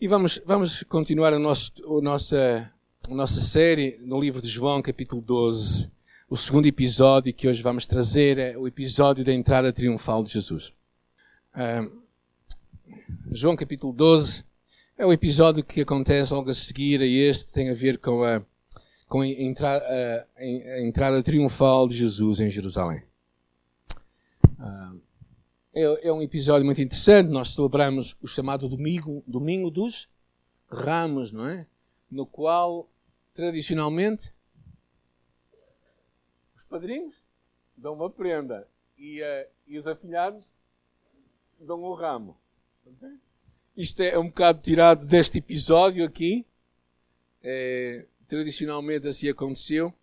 E vamos, vamos continuar a, nosso, a, nossa, a nossa série no livro de João, capítulo 12. O segundo episódio que hoje vamos trazer é o episódio da entrada triunfal de Jesus. João capítulo 12 é o episódio que acontece logo a seguir a este, tem a ver com a, com a, entra, a, a entrada triunfal de Jesus em Jerusalém. Uh, é, é, um episódio muito interessante. Nós celebramos o chamado Domingo, Domingo dos Ramos, não é? No qual, tradicionalmente, os padrinhos dão uma prenda e, uh, e os afilhados dão um ramo. Isto é um bocado tirado deste episódio aqui. É, tradicionalmente assim aconteceu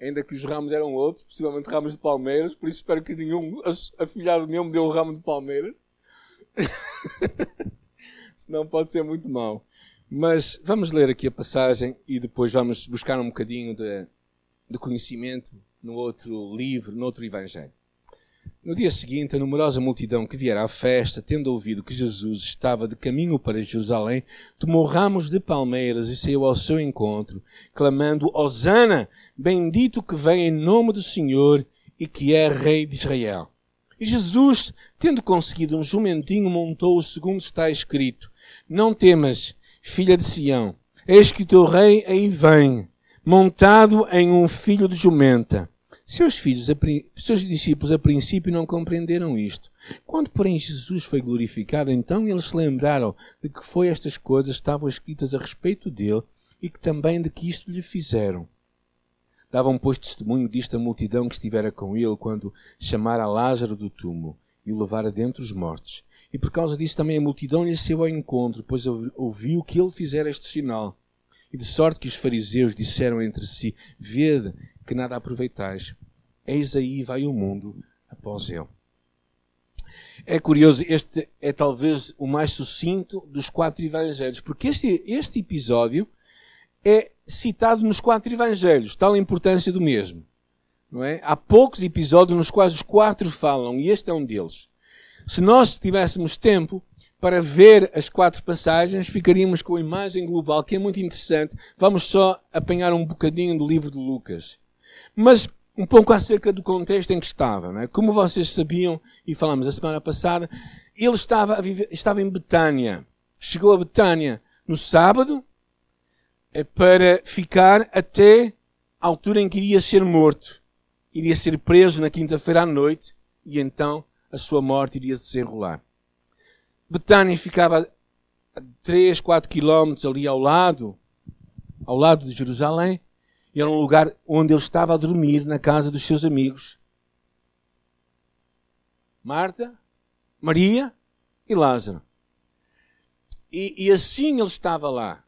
ainda que os ramos eram outros, possivelmente ramos de palmeiras, por isso espero que nenhum afilhado meu me dê um ramo de palmeiras. Senão pode ser muito mau. Mas vamos ler aqui a passagem e depois vamos buscar um bocadinho de, de conhecimento no outro livro, no outro evangelho. No dia seguinte, a numerosa multidão que viera à festa, tendo ouvido que Jesus estava de caminho para Jerusalém, tomou ramos de palmeiras e saiu ao seu encontro, clamando: Hosana, bendito que vem em nome do Senhor e que é Rei de Israel. E Jesus, tendo conseguido um jumentinho, montou-o segundo está escrito: Não temas, filha de Sião, eis que teu rei aí vem, montado em um filho de jumenta. Seus filhos, seus discípulos a princípio não compreenderam isto. Quando, porém, Jesus foi glorificado, então eles se lembraram de que foi estas coisas estavam escritas a respeito dele e que também de que isto lhe fizeram. Davam, pois, testemunho disto a multidão que estivera com ele quando chamara Lázaro do túmulo e o levara dentre os mortos. E por causa disso também a multidão lhe saiu ao encontro, pois ouviu que ele fizera este sinal. E de sorte que os fariseus disseram entre si: Vede que nada aproveitais. Eis aí vai o mundo após ele. É curioso, este é talvez o mais sucinto dos quatro evangelhos, porque este, este episódio é citado nos quatro evangelhos, tal a importância do mesmo. Não é? Há poucos episódios nos quais os quatro falam, e este é um deles. Se nós tivéssemos tempo para ver as quatro passagens, ficaríamos com a imagem global, que é muito interessante. Vamos só apanhar um bocadinho do livro de Lucas. Mas um pouco acerca do contexto em que estava. Não é? Como vocês sabiam, e falamos a semana passada, ele estava, viver, estava em Betânia. Chegou a Betânia no sábado é para ficar até a altura em que iria ser morto. Iria ser preso na quinta-feira à noite e então a sua morte iria se desenrolar. Betânia ficava a 3, 4 quilómetros ali ao lado, ao lado de Jerusalém, era um lugar onde ele estava a dormir na casa dos seus amigos. Marta, Maria e Lázaro. E, e assim ele estava lá.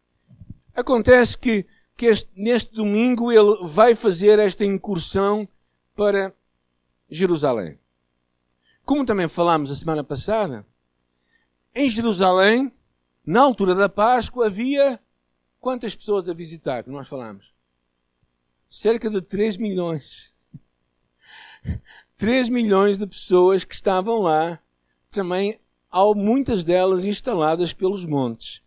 Acontece que, que este, neste domingo ele vai fazer esta incursão para Jerusalém. Como também falámos a semana passada, em Jerusalém, na altura da Páscoa, havia quantas pessoas a visitar, que nós falamos? Cerca de 3 milhões. 3 milhões de pessoas que estavam lá, também há muitas delas instaladas pelos montes.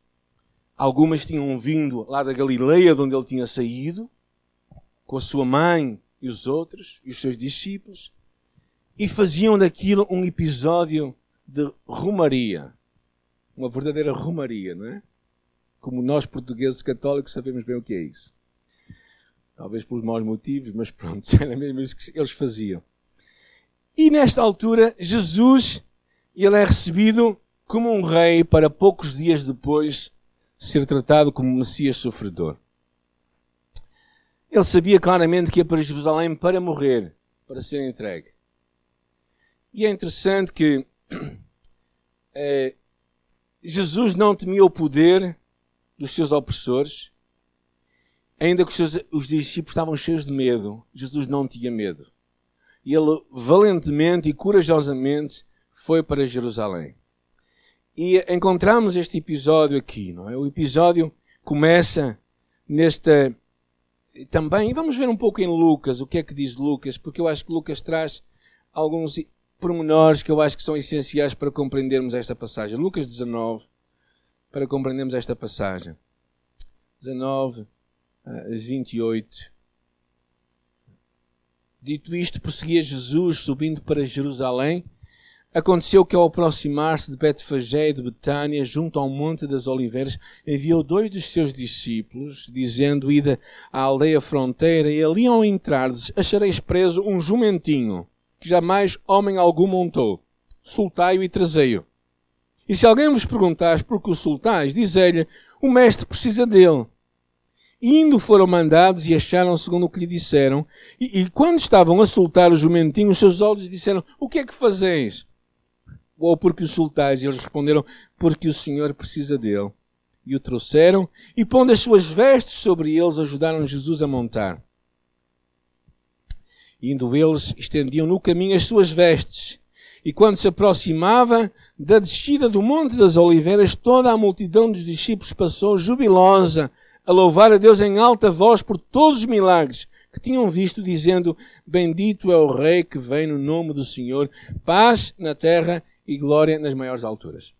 Algumas tinham vindo lá da Galileia, de onde ele tinha saído, com a sua mãe e os outros, e os seus discípulos, e faziam daquilo um episódio de romaria. Uma verdadeira romaria, não é? Como nós portugueses católicos sabemos bem o que é isso. Talvez pelos maus motivos, mas pronto, era mesmo isso que eles faziam. E nesta altura, Jesus, ele é recebido como um rei para poucos dias depois ser tratado como Messias sofredor. Ele sabia claramente que ia para Jerusalém para morrer, para ser entregue. E é interessante que é, Jesus não temia o poder dos seus opressores, Ainda que os, seus, os discípulos estavam cheios de medo, Jesus não tinha medo. E ele valentemente e corajosamente foi para Jerusalém. E encontramos este episódio aqui, não é? O episódio começa nesta também, vamos ver um pouco em Lucas, o que é que diz Lucas, porque eu acho que Lucas traz alguns pormenores que eu acho que são essenciais para compreendermos esta passagem. Lucas 19, para compreendermos esta passagem. 19 a 28. Dito isto, prosseguia Jesus subindo para Jerusalém. Aconteceu que ao aproximar-se de Betfagé e de Betânia, junto ao Monte das Oliveiras, enviou dois dos seus discípulos, dizendo, ida à aldeia fronteira, e ali ao entrardes achareis preso um jumentinho, que jamais homem algum montou. Soltai-o e trazei-o. E se alguém vos perguntar por que o soltais, dizei-lhe, o mestre precisa dele. Indo foram mandados e acharam segundo o que lhe disseram. E, e quando estavam a soltar o jumentinho, os seus olhos disseram: O que é que fazeis? Ou porque o soltais? E eles responderam: Porque o Senhor precisa dele. E o trouxeram e, pondo as suas vestes sobre eles, ajudaram Jesus a montar. Indo eles, estendiam no caminho as suas vestes. E quando se aproximava da descida do Monte das Oliveiras, toda a multidão dos discípulos passou jubilosa a louvar a Deus em alta voz por todos os milagres que tinham visto, dizendo: Bendito é o Rei que vem no nome do Senhor, paz na terra e glória nas maiores alturas.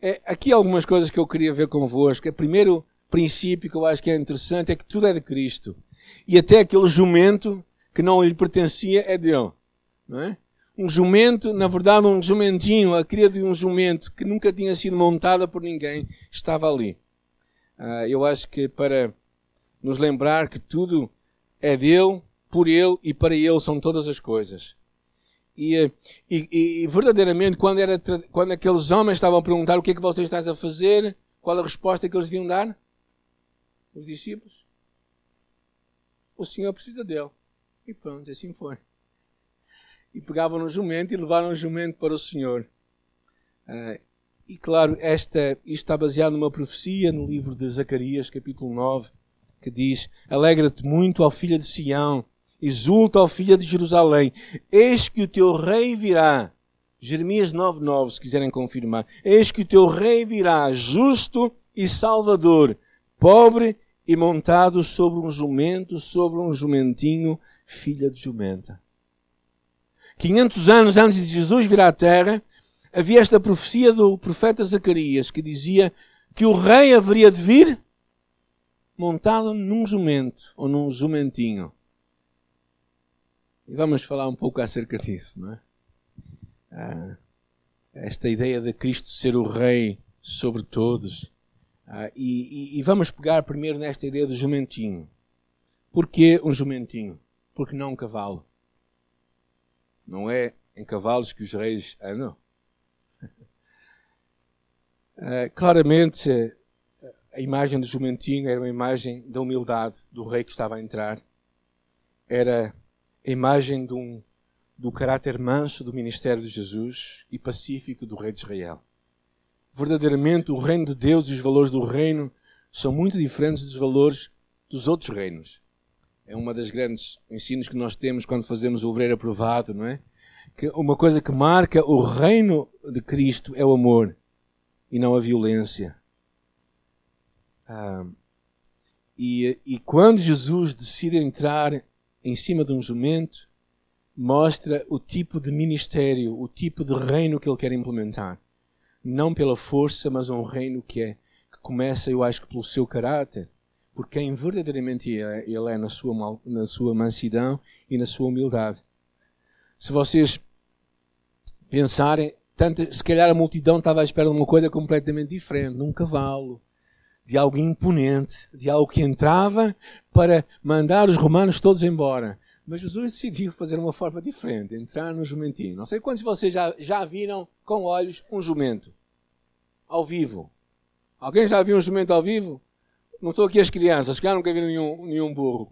É, aqui algumas coisas que eu queria ver convosco. O primeiro princípio que eu acho que é interessante é que tudo é de Cristo. E até aquele jumento que não lhe pertencia é dele. Não é? Um jumento, na verdade, um jumentinho, a cria de um jumento que nunca tinha sido montada por ninguém, estava ali. Uh, eu acho que para nos lembrar que tudo é dele, por ele e para ele são todas as coisas. E, e, e, verdadeiramente, quando, era, quando aqueles homens estavam a perguntar o que é que você estás a fazer, qual a resposta que eles deviam dar? Os discípulos. O Senhor precisa dele. E pronto, assim foi. E pegavam no jumento e levaram o jumento para o Senhor. E claro, esta, isto está baseado numa profecia no livro de Zacarias, capítulo 9, que diz: Alegra-te muito, ó filha de Sião, exulta, ó filha de Jerusalém, eis que o teu rei virá. Jeremias 9,9, se quiserem confirmar. Eis que o teu rei virá, justo e salvador, pobre e montado sobre um jumento, sobre um jumentinho, filha de jumenta. 500 anos antes de Jesus vir à terra, havia esta profecia do profeta Zacarias que dizia que o rei haveria de vir montado num jumento ou num jumentinho. E vamos falar um pouco acerca disso, não é? Ah, esta ideia de Cristo ser o rei sobre todos. Ah, e, e, e, vamos pegar primeiro nesta ideia do jumentinho. Porquê um jumentinho? Porque não um cavalo. Não é em cavalos que os reis andam. Uh, claramente, a imagem do jumentinho era uma imagem da humildade do rei que estava a entrar. Era a imagem um, do caráter manso do ministério de Jesus e pacífico do rei de Israel. Verdadeiramente, o reino de Deus e os valores do reino são muito diferentes dos valores dos outros reinos. É uma das grandes ensinos que nós temos quando fazemos o obreiro aprovado, não é? Que uma coisa que marca o reino de Cristo é o amor e não a violência. Ah, e, e quando Jesus decide entrar em cima de um jumento, mostra o tipo de ministério, o tipo de reino que ele quer implementar. Não pela força, mas um reino que é que começa, eu acho que pelo seu caráter, por quem verdadeiramente é, ele é na sua, na sua mansidão e na sua humildade. Se vocês pensarem, tanto, se calhar a multidão estava à espera de uma coisa completamente diferente, de um cavalo, de algo imponente, de algo que entrava para mandar os romanos todos embora. Mas Jesus decidiu fazer uma forma diferente, entrar no jumentinho. Não sei quantos de vocês já, já viram com olhos um jumento ao vivo. Alguém já viu um jumento ao vivo? Não estou aqui as crianças, que nunca viram nenhum, nenhum burro.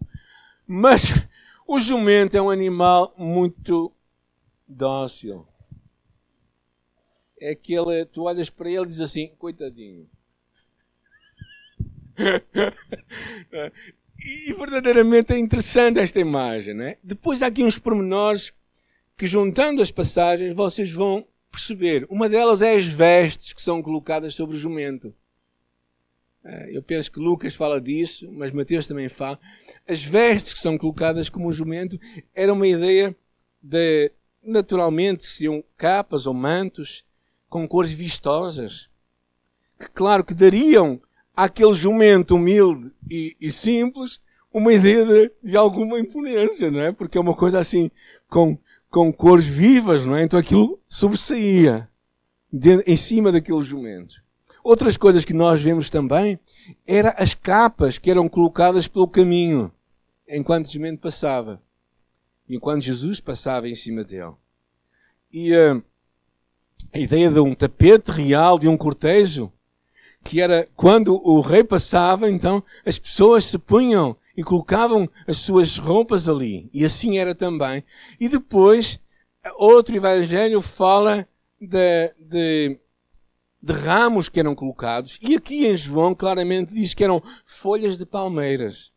Mas o jumento é um animal muito dócil é aquele, tu olhas para ele e dizes assim, coitadinho. e verdadeiramente é interessante esta imagem, né? Depois há aqui uns pormenores que juntando as passagens vocês vão perceber. Uma delas é as vestes que são colocadas sobre o jumento. É, eu penso que Lucas fala disso, mas Mateus também fala. As vestes que são colocadas como jumento era uma ideia de, naturalmente, seriam capas ou mantos com cores vistosas, que, claro, que dariam àquele jumento humilde e, e simples uma ideia de, de, alguma imponência, não é? Porque é uma coisa assim, com, com cores vivas, não é? Então aquilo sobressaía de, em cima daquele jumento. Outras coisas que nós vemos também eram as capas que eram colocadas pelo caminho enquanto o jumento passava. Enquanto Jesus passava em cima dele. E uh, a ideia de um tapete real, de um cortejo, que era quando o rei passava, então as pessoas se punham e colocavam as suas roupas ali. E assim era também. E depois, outro evangelho fala de, de, de ramos que eram colocados. E aqui em João claramente diz que eram folhas de palmeiras.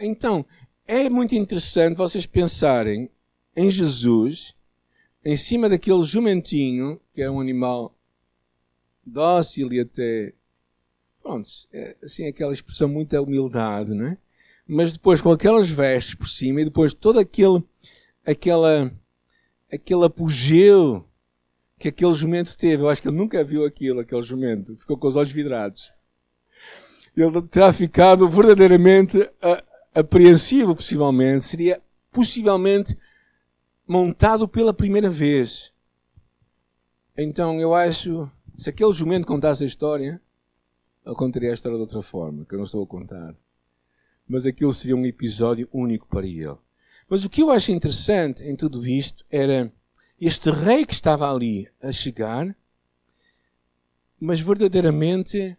Então, é muito interessante vocês pensarem em Jesus em cima daquele jumentinho, que é um animal dócil e até. Pronto, é, assim, aquela expressão muita humildade, não é? Mas depois com aquelas vestes por cima e depois todo aquele. aquela. aquele apogeu que aquele jumento teve. Eu acho que ele nunca viu aquilo, aquele jumento. Ficou com os olhos vidrados. Ele terá ficado verdadeiramente uh, apreensivo, possivelmente. Seria possivelmente montado pela primeira vez. Então eu acho, se aquele jumento contasse a história, eu contaria a história de outra forma, que eu não estou a contar. Mas aquilo seria um episódio único para ele. Mas o que eu acho interessante em tudo isto era este rei que estava ali a chegar, mas verdadeiramente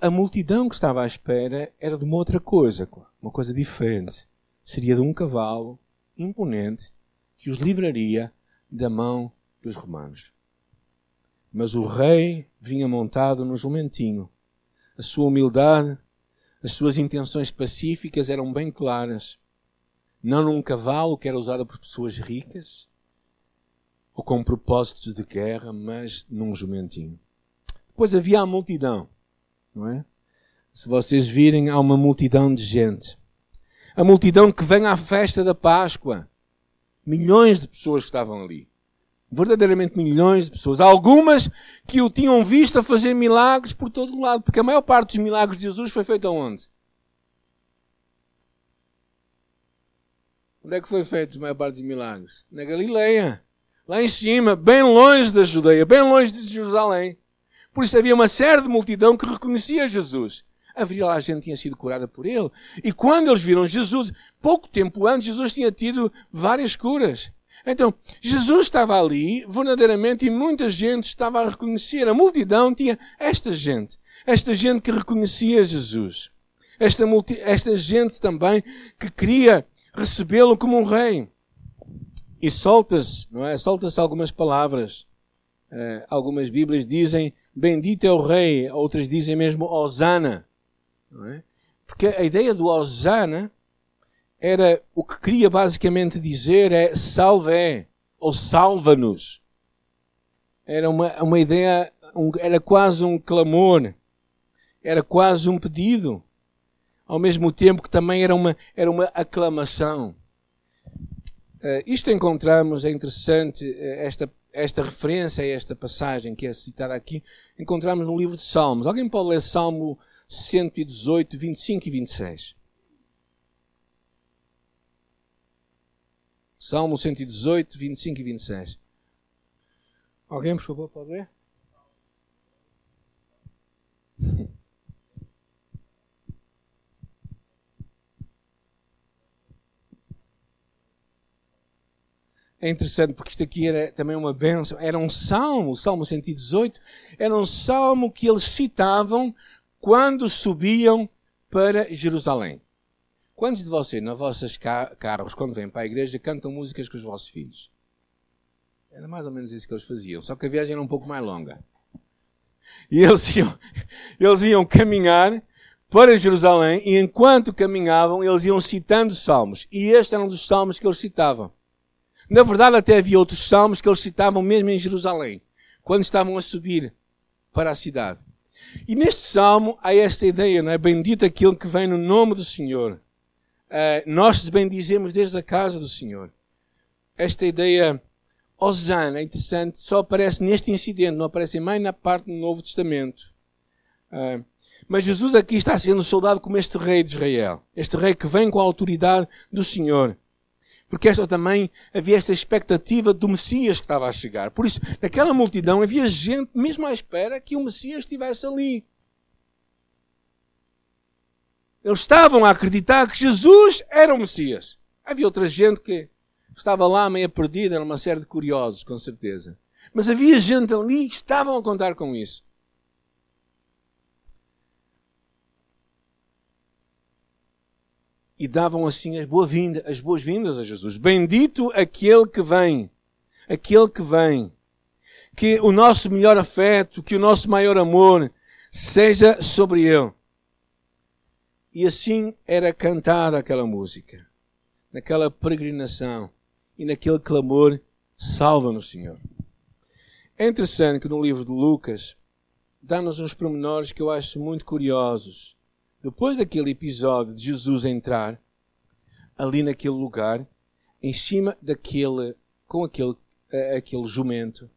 a multidão que estava à espera era de uma outra coisa, uma coisa diferente. Seria de um cavalo imponente que os livraria da mão dos romanos. Mas o rei vinha montado no jumentinho. A sua humildade, as suas intenções pacíficas eram bem claras. Não num cavalo que era usado por pessoas ricas ou com propósitos de guerra, mas num jumentinho. Depois havia a multidão, não é? Se vocês virem, há uma multidão de gente a multidão que vem à festa da Páscoa. Milhões de pessoas que estavam ali. Verdadeiramente milhões de pessoas. Algumas que o tinham visto a fazer milagres por todo o lado. Porque a maior parte dos milagres de Jesus foi feito aonde? Onde é que foi feito a maior parte dos milagres? Na Galileia. Lá em cima, bem longe da Judeia, bem longe de Jerusalém. Por isso havia uma série de multidão que reconhecia Jesus lá gente tinha sido curada por ele. E quando eles viram Jesus, pouco tempo antes, Jesus tinha tido várias curas. Então, Jesus estava ali, verdadeiramente, e muita gente estava a reconhecer. A multidão tinha esta gente. Esta gente que reconhecia Jesus. Esta, multi, esta gente também que queria recebê-lo como um rei. E solta-se, não é? Solta-se algumas palavras. Uh, algumas Bíblias dizem, bendito é o rei. Outras dizem mesmo, Osana. É? Porque a ideia do Osana era o que queria basicamente dizer é salve ou salva-nos. Era uma, uma ideia, um, era quase um clamor, era quase um pedido, ao mesmo tempo que também era uma, era uma aclamação. Uh, isto encontramos, é interessante, uh, esta, esta referência a esta passagem que é citada aqui, encontramos no livro de Salmos. Alguém pode ler Salmo 118, 25 e 26. Salmo 118, 25 e 26. Alguém, por favor, pode ler? É interessante porque isto aqui era também uma bênção. Era um salmo, o Salmo 118, era um salmo que eles citavam quando subiam para Jerusalém. Quantos de vocês, nos vossos carros, quando vêm para a igreja, cantam músicas com os vossos filhos? Era mais ou menos isso que eles faziam, só que a viagem era um pouco mais longa. E eles iam, eles iam caminhar para Jerusalém e enquanto caminhavam, eles iam citando salmos. E este era um dos salmos que eles citavam. Na verdade, até havia outros salmos que eles citavam mesmo em Jerusalém, quando estavam a subir para a cidade. E neste salmo há esta ideia, não é? Bendito aquele que vem no nome do Senhor. Uh, nós bendizemos desde a casa do Senhor. Esta ideia Osana, é interessante, só aparece neste incidente, não aparece mais na parte do Novo Testamento. Uh, mas Jesus aqui está sendo soldado como este rei de Israel. Este rei que vem com a autoridade do Senhor. Porque esta também havia esta expectativa do Messias que estava a chegar. Por isso, naquela multidão havia gente mesmo à espera que o Messias estivesse ali. Eles estavam a acreditar que Jesus era o Messias. Havia outra gente que estava lá meio perdida, era uma série de curiosos, com certeza. Mas havia gente ali que estavam a contar com isso. E davam assim as boas-vindas as boas -vindas a Jesus. Bendito aquele que vem, aquele que vem. Que o nosso melhor afeto, que o nosso maior amor seja sobre ele. E assim era cantada aquela música, naquela peregrinação e naquele clamor: Salva-nos, Senhor. É interessante que no livro de Lucas dá-nos uns pormenores que eu acho muito curiosos depois daquele episódio de Jesus entrar ali naquele lugar, em cima daquele, com aquele, uh, aquele jumento,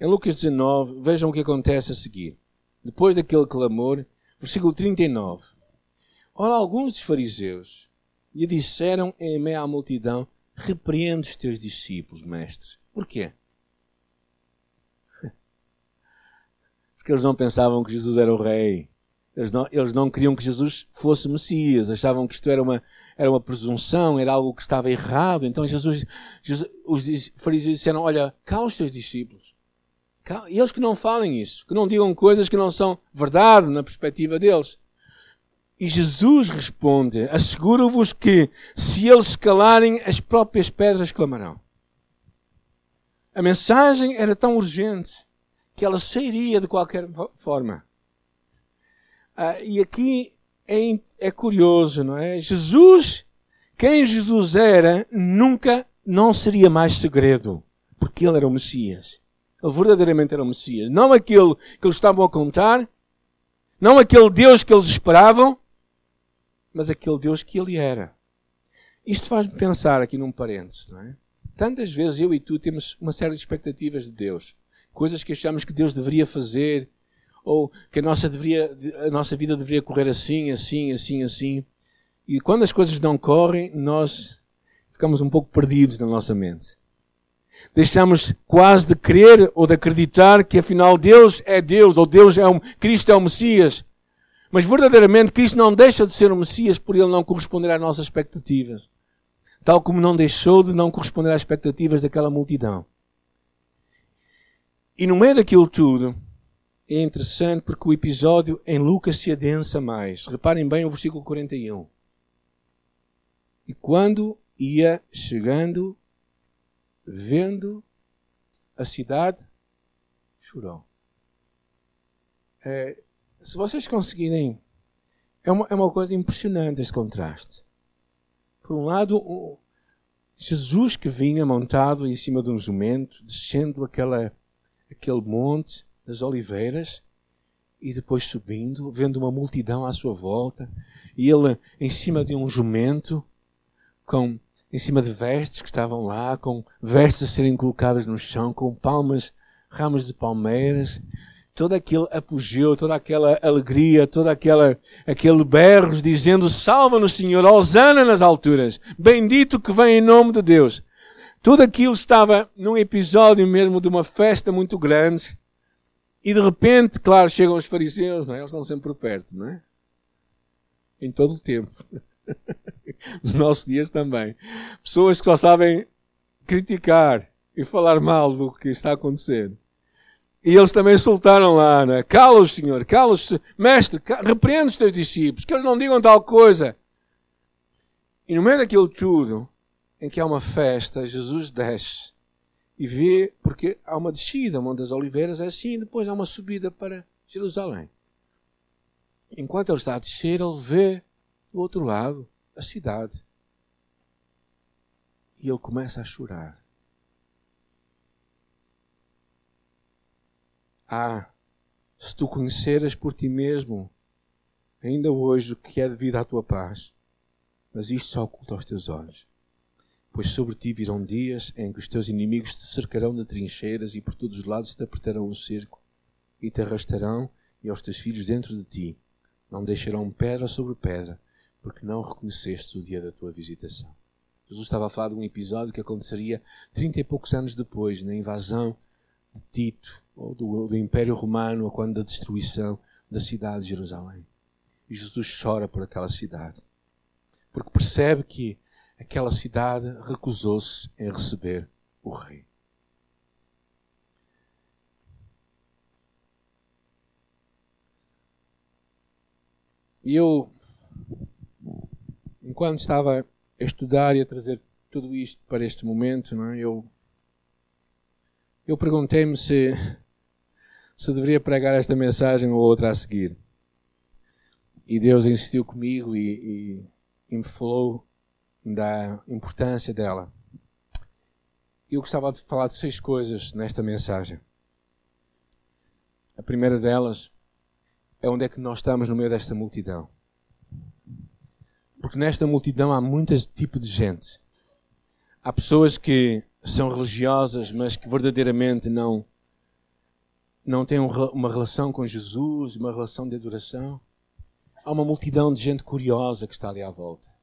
em Lucas 19, vejam o que acontece a seguir. Depois daquele clamor, versículo 39. Ora, alguns dos fariseus lhe disseram em meio à multidão: Repreende os teus discípulos, mestre. Porquê? Porque eles não pensavam que Jesus era o rei. Eles não, eles não queriam que Jesus fosse Messias, achavam que isto era uma, era uma presunção, era algo que estava errado. Então Jesus, Jesus os fariseus disseram: Olha, cala os teus discípulos. Cala, eles que não falem isso, que não digam coisas que não são verdade na perspectiva deles. E Jesus responde: Asseguro-vos que, se eles calarem, as próprias pedras clamarão. A mensagem era tão urgente que ela sairia de qualquer forma. Ah, e aqui é, é curioso, não é? Jesus, quem Jesus era, nunca não seria mais segredo, porque ele era o Messias. Ele verdadeiramente era o Messias. Não aquele que eles estavam a contar, não aquele Deus que eles esperavam, mas aquele Deus que ele era. Isto faz-me pensar aqui num parênteses, não é? Tantas vezes eu e tu temos uma série de expectativas de Deus. Coisas que achamos que Deus deveria fazer, ou que a nossa, deveria, a nossa vida deveria correr assim, assim, assim, assim. E quando as coisas não correm, nós ficamos um pouco perdidos na nossa mente. Deixamos quase de crer ou de acreditar que afinal Deus é Deus, ou Deus é um, Cristo é o Messias. Mas verdadeiramente Cristo não deixa de ser o Messias por ele não corresponder às nossas expectativas. Tal como não deixou de não corresponder às expectativas daquela multidão. E no meio daquilo tudo, é interessante porque o episódio em Lucas se adensa mais. Reparem bem o versículo 41. E quando ia chegando, vendo a cidade, chorou. É, se vocês conseguirem, é uma, é uma coisa impressionante este contraste. Por um lado, Jesus que vinha montado em cima de um jumento, descendo aquela, aquele monte, das oliveiras e depois subindo, vendo uma multidão à sua volta, e ele em cima de um jumento, com em cima de vestes que estavam lá, com vestes a serem colocadas no chão, com palmas, ramos de palmeiras, todo aquele apogeu, toda aquela alegria, toda aquela aquele berros dizendo: "Salva-nos, Senhor, Osana nas alturas, bendito que vem em nome de Deus". Tudo aquilo estava num episódio mesmo de uma festa muito grande e de repente, claro, chegam os fariseus, não é? Eles estão sempre por perto, não é? Em todo o tempo. Nos nossos dias também. Pessoas que só sabem criticar e falar mal do que está acontecendo. E eles também soltaram lá, né? Cala-os, Senhor, cala-os, Mestre, repreende os teus discípulos, que eles não digam tal coisa. E no meio daquilo tudo, em que há uma festa, Jesus desce e vê, porque há uma descida, Monte das Oliveiras é assim, e depois há uma subida para Jerusalém. Enquanto ele está a descer, ele vê do outro lado a cidade. E ele começa a chorar. Ah, se tu conheceras por ti mesmo, ainda hoje, o que é devido à tua paz, mas isto só oculta aos teus olhos. Pois sobre ti virão dias em que os teus inimigos te cercarão de trincheiras e por todos os lados te apertarão o cerco e te arrastarão e aos teus filhos dentro de ti. Não deixarão pedra sobre pedra, porque não reconhecestes o dia da tua visitação. Jesus estava a falar de um episódio que aconteceria trinta e poucos anos depois, na invasão de Tito, ou do, do Império Romano, ou quando da destruição da cidade de Jerusalém. E Jesus chora por aquela cidade, porque percebe que aquela cidade recusou-se em receber o rei. E eu, enquanto estava a estudar e a trazer tudo isto para este momento, é? eu, eu perguntei-me se, se deveria pregar esta mensagem ou outra a seguir. E Deus insistiu comigo e, e, e me falou da importância dela. Eu gostava de falar de seis coisas nesta mensagem. A primeira delas é onde é que nós estamos no meio desta multidão. Porque nesta multidão há muitos tipos de gente. Há pessoas que são religiosas, mas que verdadeiramente não não têm uma relação com Jesus, uma relação de adoração. Há uma multidão de gente curiosa que está ali à volta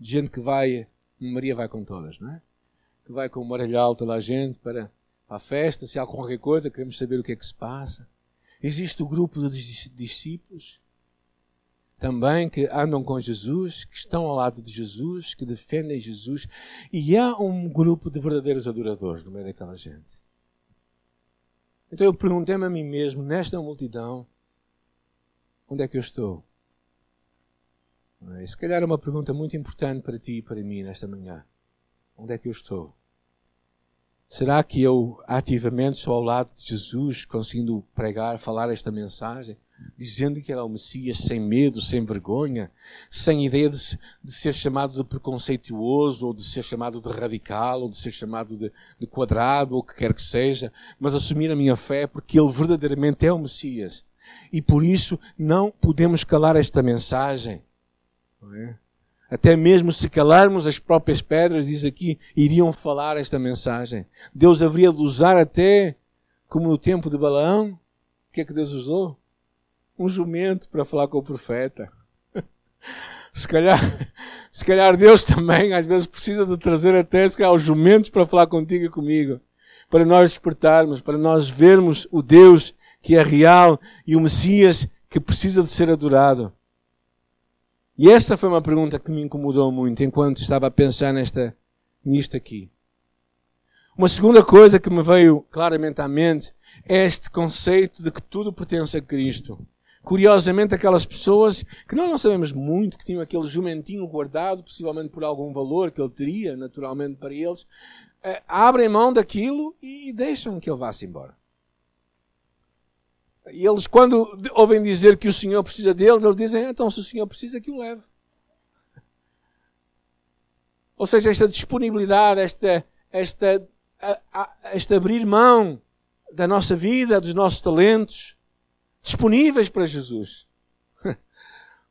de gente que vai, Maria vai com todas, não é? Que vai com o maralhal toda a gente para, para a festa, se há qualquer coisa, queremos saber o que é que se passa. Existe o grupo dos discípulos também que andam com Jesus, que estão ao lado de Jesus, que defendem Jesus, e há um grupo de verdadeiros adoradores no meio daquela gente. Então eu perguntei-me a mim mesmo, nesta multidão, onde é que eu estou? É? Se calhar é uma pergunta muito importante para ti e para mim nesta manhã. Onde é que eu estou? Será que eu ativamente sou ao lado de Jesus, conseguindo pregar, falar esta mensagem, dizendo que ele é o Messias sem medo, sem vergonha, sem ideia de, de ser chamado de preconceituoso, ou de ser chamado de radical, ou de ser chamado de, de quadrado, ou o que quer que seja, mas assumir a minha fé porque ele verdadeiramente é o Messias. E por isso não podemos calar esta mensagem. É? Até mesmo se calarmos as próprias pedras, diz aqui, iriam falar esta mensagem. Deus haveria de usar até, como no tempo de Balaão, o que é que Deus usou? Um jumento para falar com o profeta. Se calhar, se calhar Deus também às vezes precisa de trazer até se calhar, os jumentos para falar contigo e comigo. Para nós despertarmos, para nós vermos o Deus que é real e o Messias que precisa de ser adorado. E essa foi uma pergunta que me incomodou muito enquanto estava a pensar nesta, nisto aqui. Uma segunda coisa que me veio claramente à mente é este conceito de que tudo pertence a Cristo. Curiosamente, aquelas pessoas que nós não sabemos muito, que tinham aquele jumentinho guardado, possivelmente por algum valor que ele teria, naturalmente, para eles, eh, abrem mão daquilo e deixam que ele vá-se embora. E eles, quando ouvem dizer que o Senhor precisa deles, eles dizem: então, se o Senhor precisa, que o leve. Ou seja, esta disponibilidade, esta, esta, esta abrir mão da nossa vida, dos nossos talentos, disponíveis para Jesus.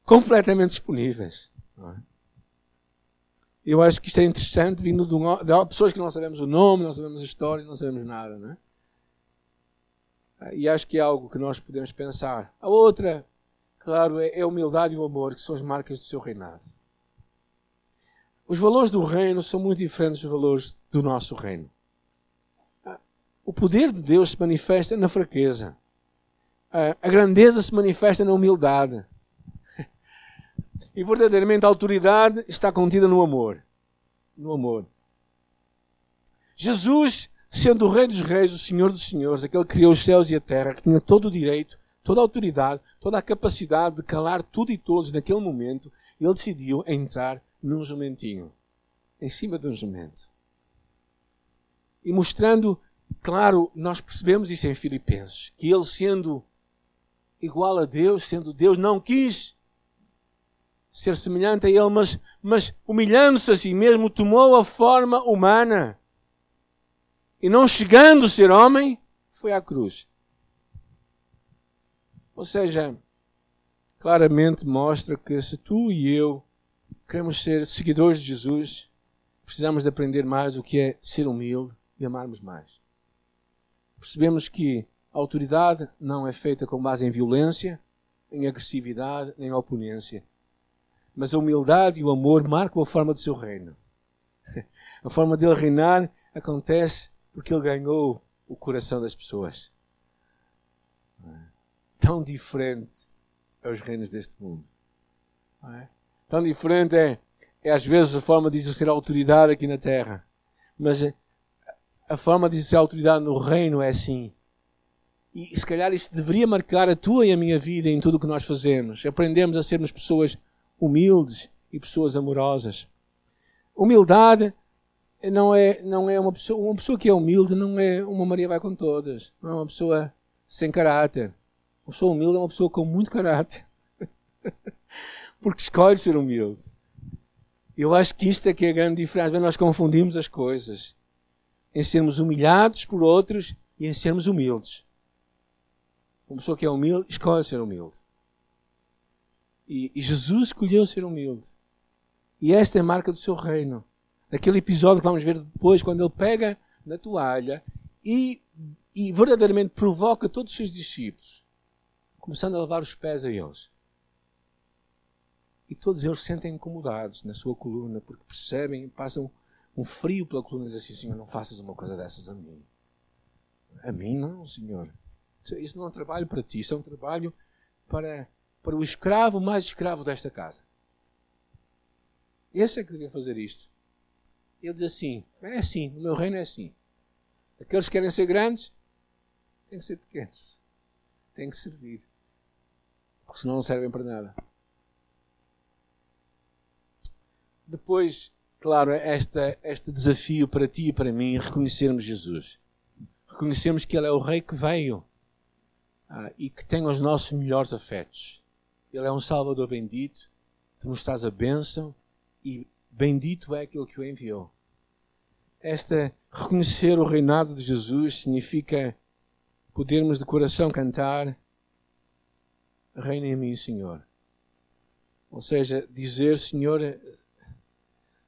Completamente disponíveis. É? Eu acho que isto é interessante, vindo de, de pessoas que não sabemos o nome, não sabemos a história, não sabemos nada, não é? E acho que é algo que nós podemos pensar. A outra, claro, é a humildade e o amor, que são as marcas do seu reinado. Os valores do reino são muito diferentes dos valores do nosso reino. O poder de Deus se manifesta na fraqueza. A grandeza se manifesta na humildade. E verdadeiramente a autoridade está contida no amor. No amor. Jesus sendo o Rei dos Reis, o Senhor dos Senhores, aquele que criou os céus e a terra, que tinha todo o direito, toda a autoridade, toda a capacidade de calar tudo e todos naquele momento, ele decidiu entrar num jumentinho, em cima de um jumento. E mostrando, claro, nós percebemos isso em Filipenses, que ele sendo igual a Deus, sendo Deus, não quis ser semelhante a ele, mas, mas humilhando-se a si mesmo, tomou a forma humana e não chegando a ser homem, foi à cruz. Ou seja, claramente mostra que se tu e eu queremos ser seguidores de Jesus, precisamos de aprender mais o que é ser humilde e amarmos mais. Percebemos que a autoridade não é feita com base em violência, em agressividade, nem oponência. Mas a humildade e o amor marcam a forma do seu reino. A forma dele reinar acontece porque ele ganhou o coração das pessoas. Tão diferente é os reinos deste mundo. É? Tão diferente é, é às vezes a forma de exercer a autoridade aqui na terra. Mas a forma de exercer a autoridade no reino é assim. E se calhar isso deveria marcar a tua e a minha vida em tudo o que nós fazemos. Aprendemos a sermos pessoas humildes e pessoas amorosas. Humildade não é, não é uma pessoa, uma pessoa que é humilde não é uma Maria vai com todas. Não é uma pessoa sem caráter. Uma pessoa humilde é uma pessoa com muito caráter. Porque escolhe ser humilde. Eu acho que isto é que é a grande diferença. Nós confundimos as coisas. Em sermos humilhados por outros e em sermos humildes. Uma pessoa que é humilde, escolhe ser humilde. E, e Jesus escolheu ser humilde. E esta é a marca do seu reino. Naquele episódio que vamos ver depois, quando ele pega na toalha e, e verdadeiramente provoca todos os seus discípulos, começando a lavar os pés a eles. E todos eles se sentem incomodados na sua coluna, porque percebem, passam um frio pela coluna e dizem assim: Senhor, não faças uma coisa dessas a mim. A mim não, Senhor. Isso não é um trabalho para ti, isso é um trabalho para, para o escravo mais escravo desta casa. Esse é que devia fazer isto. Ele diz assim: é assim, no meu reino é assim. Aqueles que querem ser grandes têm que ser pequenos, têm que servir, porque senão não servem para nada. Depois, claro, esta, este desafio para ti e para mim reconhecermos Jesus. Reconhecermos que Ele é o Rei que veio ah, e que tem os nossos melhores afetos. Ele é um Salvador bendito, que nos traz a bênção e bendito é aquele que o enviou. Esta reconhecer o reinado de Jesus significa podermos de coração cantar Reina em mim, Senhor. Ou seja, dizer, Senhor,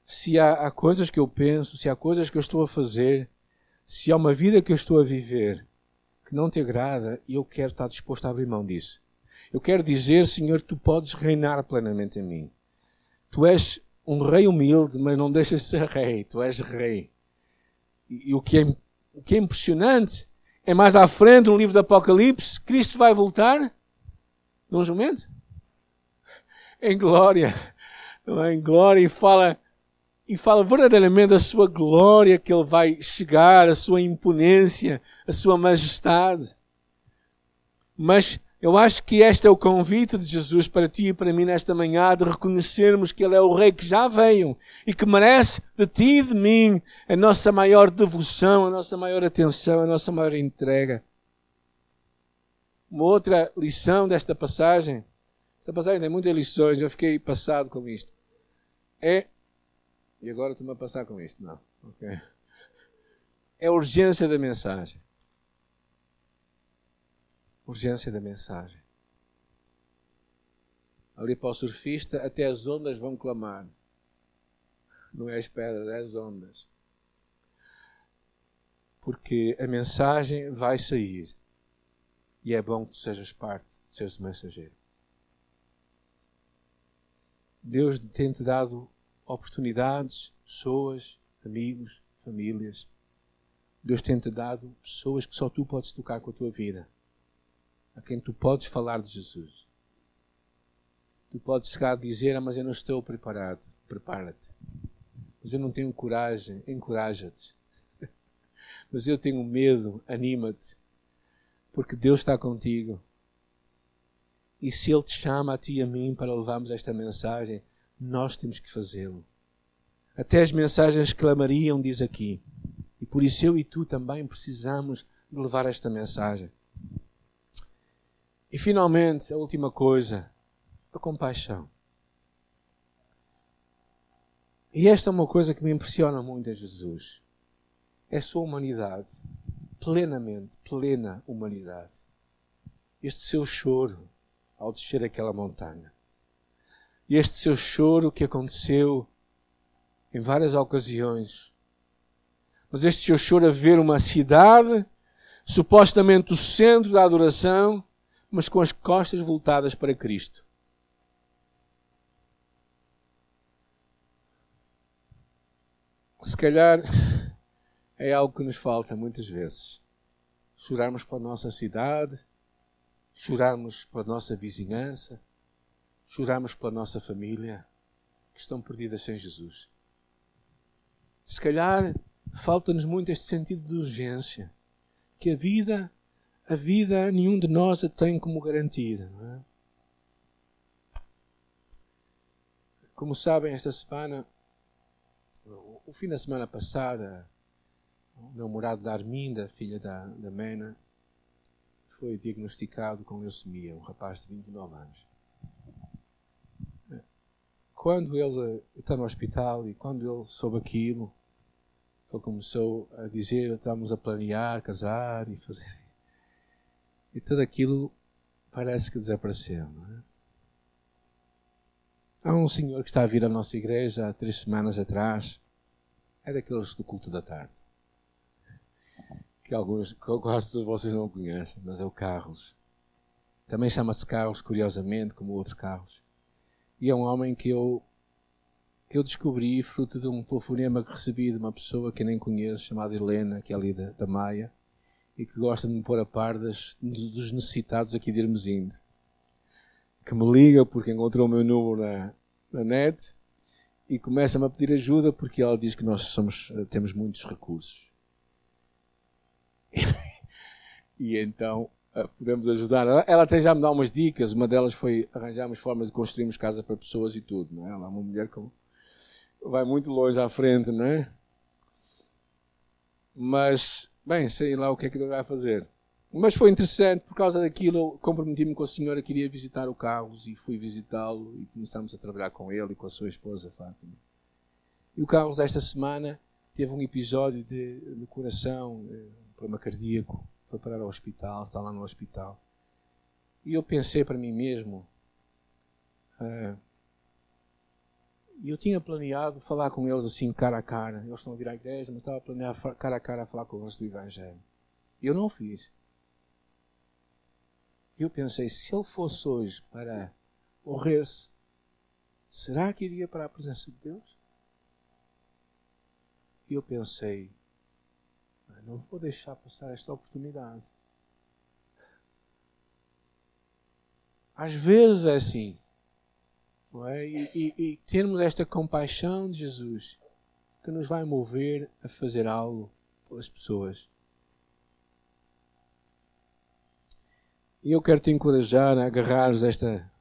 se há, há coisas que eu penso, se há coisas que eu estou a fazer, se há uma vida que eu estou a viver que não te agrada, eu quero estar disposto a abrir mão disso. Eu quero dizer, Senhor, tu podes reinar plenamente em mim. Tu és um rei humilde, mas não deixas de ser rei. Tu és rei. E, e o, que é, o que é impressionante é mais à frente no livro do Apocalipse, Cristo vai voltar num momento em glória, não é? em glória e fala e fala verdadeiramente da sua glória que ele vai chegar, a sua imponência, a sua majestade. Mas eu acho que este é o convite de Jesus para ti e para mim nesta manhã, de reconhecermos que Ele é o Rei que já veio e que merece de ti e de mim a nossa maior devoção, a nossa maior atenção, a nossa maior entrega. Uma outra lição desta passagem, esta passagem tem muitas lições, eu fiquei passado com isto, é e agora estou-me a passar com isto. Não. Okay. É a urgência da mensagem. Urgência da mensagem. Ali para o surfista, até as ondas vão clamar. Não é as pedras, é as ondas. Porque a mensagem vai sair. E é bom que tu sejas parte, sejas mensageiro. Deus tem-te dado oportunidades, pessoas, amigos, famílias. Deus tem-te dado pessoas que só tu podes tocar com a tua vida, a quem tu podes falar de Jesus. Tu podes chegar a dizer, ah, mas eu não estou preparado. Prepara-te. Mas eu não tenho coragem. Encoraja-te. mas eu tenho medo. Anima-te. Porque Deus está contigo. E se Ele te chama a ti e a mim para levarmos esta mensagem, nós temos que fazê-lo. Até as mensagens clamariam, diz aqui. E por isso eu e tu também precisamos de levar esta mensagem. E finalmente, a última coisa, a compaixão. E esta é uma coisa que me impressiona muito em Jesus. É a sua humanidade. Plenamente, plena humanidade. Este seu choro ao descer aquela montanha. E este seu choro que aconteceu em várias ocasiões. Mas este seu choro a ver uma cidade, supostamente o centro da adoração, mas com as costas voltadas para Cristo. Se calhar é algo que nos falta muitas vezes. Chorarmos pela nossa cidade, chorarmos pela nossa vizinhança, chorarmos pela nossa família que estão perdidas sem Jesus. Se calhar falta-nos muito este sentido de urgência, que a vida, a vida nenhum de nós a tem como garantida. É? Como sabem, esta semana o fim da semana passada, o namorado da Arminda, filha da, da Mena, foi diagnosticado com leucemia, um rapaz de 29 anos. Quando ele está no hospital e quando ele soube aquilo, ele começou a dizer: estamos a planear casar e fazer. E tudo aquilo parece que desapareceu. Não é? Há um senhor que está a vir à nossa igreja há três semanas atrás é daqueles do culto da tarde. Que alguns, quase todos vocês não conhecem, mas é o Carlos. Também chama-se Carlos, curiosamente, como outro Carlos. E é um homem que eu, que eu descobri fruto de um telefonema que recebi de uma pessoa que nem conheço, chamada Helena, que é ali da, da Maia, e que gosta de me pôr a par das, dos necessitados aqui de Hermesindo. Que me liga porque encontrou o meu número na, na net e começa-me a pedir ajuda porque ela diz que nós somos, eh, temos muitos recursos. e então eh, podemos ajudar. Ela até já me dá umas dicas. Uma delas foi arranjarmos formas de construirmos casa para pessoas e tudo. Não é? Ela é uma mulher que vai muito longe à frente, não é? Mas, bem, sei lá o que é que ele vai fazer. Mas foi interessante, por causa daquilo, comprometi-me com a senhora que iria visitar o Carlos e fui visitá-lo e começámos a trabalhar com ele e com a sua esposa Fátima. E o Carlos, esta semana, teve um episódio de, de coração, um problema cardíaco, foi parar ao hospital, está lá no hospital. E eu pensei para mim mesmo, uh, eu tinha planeado falar com eles assim, cara a cara. Eles estão a vir à igreja, mas estava a planear cara a cara falar com eles do Evangelho. E eu não fiz. E eu pensei, se ele fosse hoje para morrer-se, será que iria para a presença de Deus? E eu pensei, não vou deixar passar esta oportunidade. Às vezes é assim. É? E, e, e termos esta compaixão de Jesus que nos vai mover a fazer algo pelas pessoas. E eu quero te encorajar a agarrares esta,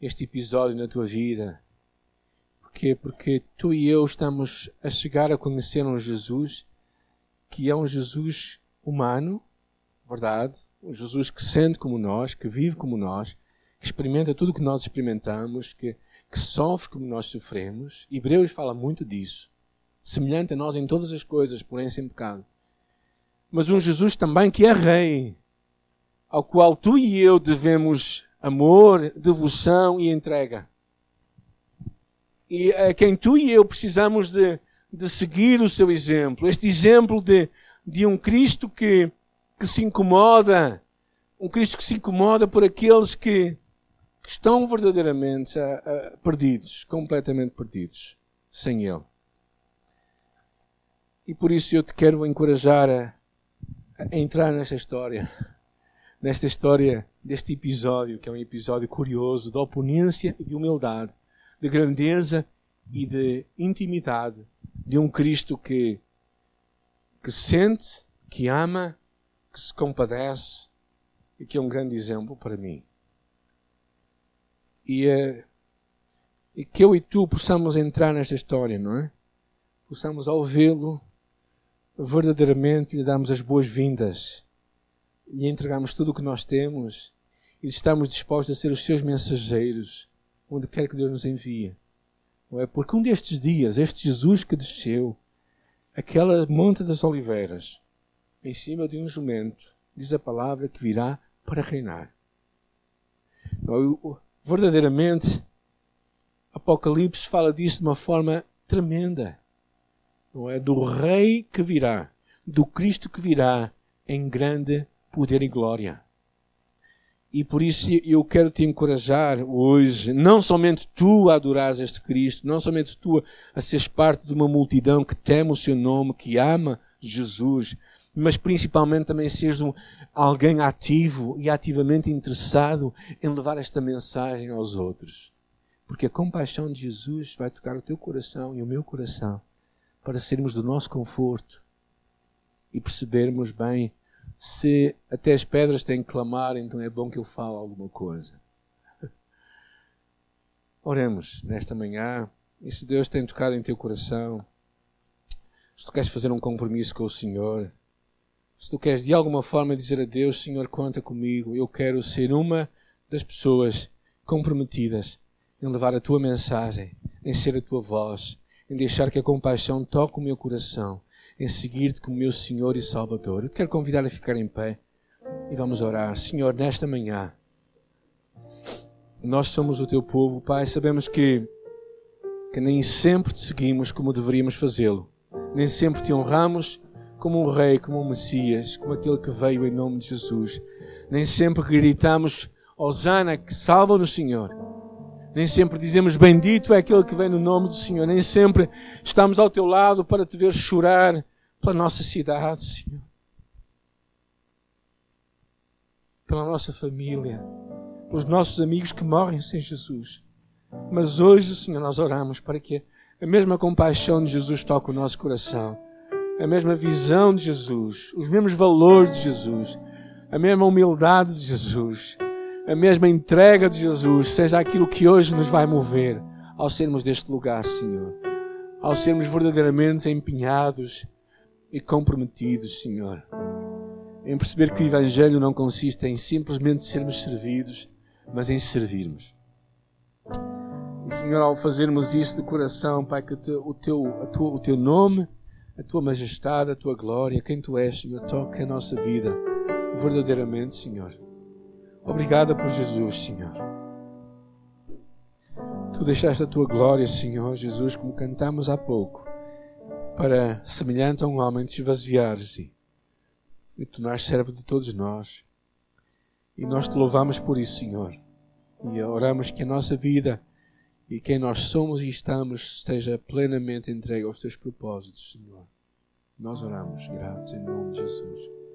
este episódio na tua vida. Porquê? Porque tu e eu estamos a chegar a conhecer um Jesus que é um Jesus humano, verdade? Um Jesus que sente como nós, que vive como nós, experimenta tudo o que nós experimentamos, que, que sofre como nós sofremos. Hebreus fala muito disso. Semelhante a nós em todas as coisas, porém sem pecado. Mas um Jesus também que é rei, ao qual tu e eu devemos amor, devoção e entrega. E a quem tu e eu precisamos de, de seguir o seu exemplo. Este exemplo de, de um Cristo que, que se incomoda, um Cristo que se incomoda por aqueles que, que estão verdadeiramente a, perdidos, completamente perdidos, sem Ele. E por isso eu te quero encorajar a, a entrar nesta história nesta história, deste episódio, que é um episódio curioso de oponência e de humildade, de grandeza e de intimidade de um Cristo que, que sente, que ama, que se compadece e que é um grande exemplo para mim. E, uh, e que eu e tu possamos entrar nesta história, não é? Possamos, ao vê-lo, verdadeiramente lhe darmos as boas-vindas e entregamos tudo o que nós temos e estamos dispostos a ser os seus mensageiros onde quer que Deus nos envie. Não é? Porque um destes dias, este Jesus que desceu, aquela monte das oliveiras, em cima de um jumento, diz a palavra que virá para reinar. Não, é? Verdadeiramente, Apocalipse fala disso de uma forma tremenda. não é? Do Rei que virá, do Cristo que virá em grande poder e glória. E por isso eu quero te encorajar hoje, não somente tu a adorares este Cristo, não somente tu a seres parte de uma multidão que teme o seu nome, que ama Jesus, mas principalmente também seres um, alguém ativo e ativamente interessado em levar esta mensagem aos outros. Porque a compaixão de Jesus vai tocar o teu coração e o meu coração para sermos do nosso conforto e percebermos bem se até as pedras têm que clamar, então é bom que eu fale alguma coisa. Oremos nesta manhã, e se Deus tem tocado em teu coração, se tu queres fazer um compromisso com o Senhor, se tu queres de alguma forma dizer a Deus, Senhor, conta comigo, eu quero ser uma das pessoas comprometidas em levar a tua mensagem, em ser a tua voz, em deixar que a compaixão toque o meu coração em seguir-te como meu Senhor e Salvador. Eu te quero convidar a ficar em pé e vamos orar. Senhor, nesta manhã, nós somos o teu povo, Pai, sabemos que, que nem sempre te seguimos como deveríamos fazê-lo, nem sempre te honramos como um rei, como um Messias, como aquele que veio em nome de Jesus. Nem sempre gritamos, Osana, que salva-nos, Senhor. Nem sempre dizemos bendito é aquele que vem no nome do Senhor. Nem sempre estamos ao teu lado para te ver chorar pela nossa cidade, Senhor. Pela nossa família, pelos nossos amigos que morrem sem Jesus. Mas hoje, Senhor, nós oramos para que a mesma compaixão de Jesus toque o nosso coração, a mesma visão de Jesus, os mesmos valores de Jesus, a mesma humildade de Jesus a mesma entrega de Jesus seja aquilo que hoje nos vai mover ao sermos deste lugar, Senhor. Ao sermos verdadeiramente empenhados e comprometidos, Senhor. Em perceber que o Evangelho não consiste em simplesmente sermos servidos, mas em servirmos. E, Senhor, ao fazermos isso de coração, Pai, que o teu, o teu nome, a tua majestade, a tua glória, quem tu és, Senhor, toque a nossa vida verdadeiramente, Senhor. Obrigada por Jesus, Senhor. Tu deixaste a tua glória, Senhor Jesus, como cantamos há pouco, para, semelhante a um homem, te esvaziares e tornar servo de todos nós. E nós te louvamos por isso, Senhor. E oramos que a nossa vida e quem nós somos e estamos esteja plenamente entregue aos teus propósitos, Senhor. Nós oramos, gratos, em nome de Jesus.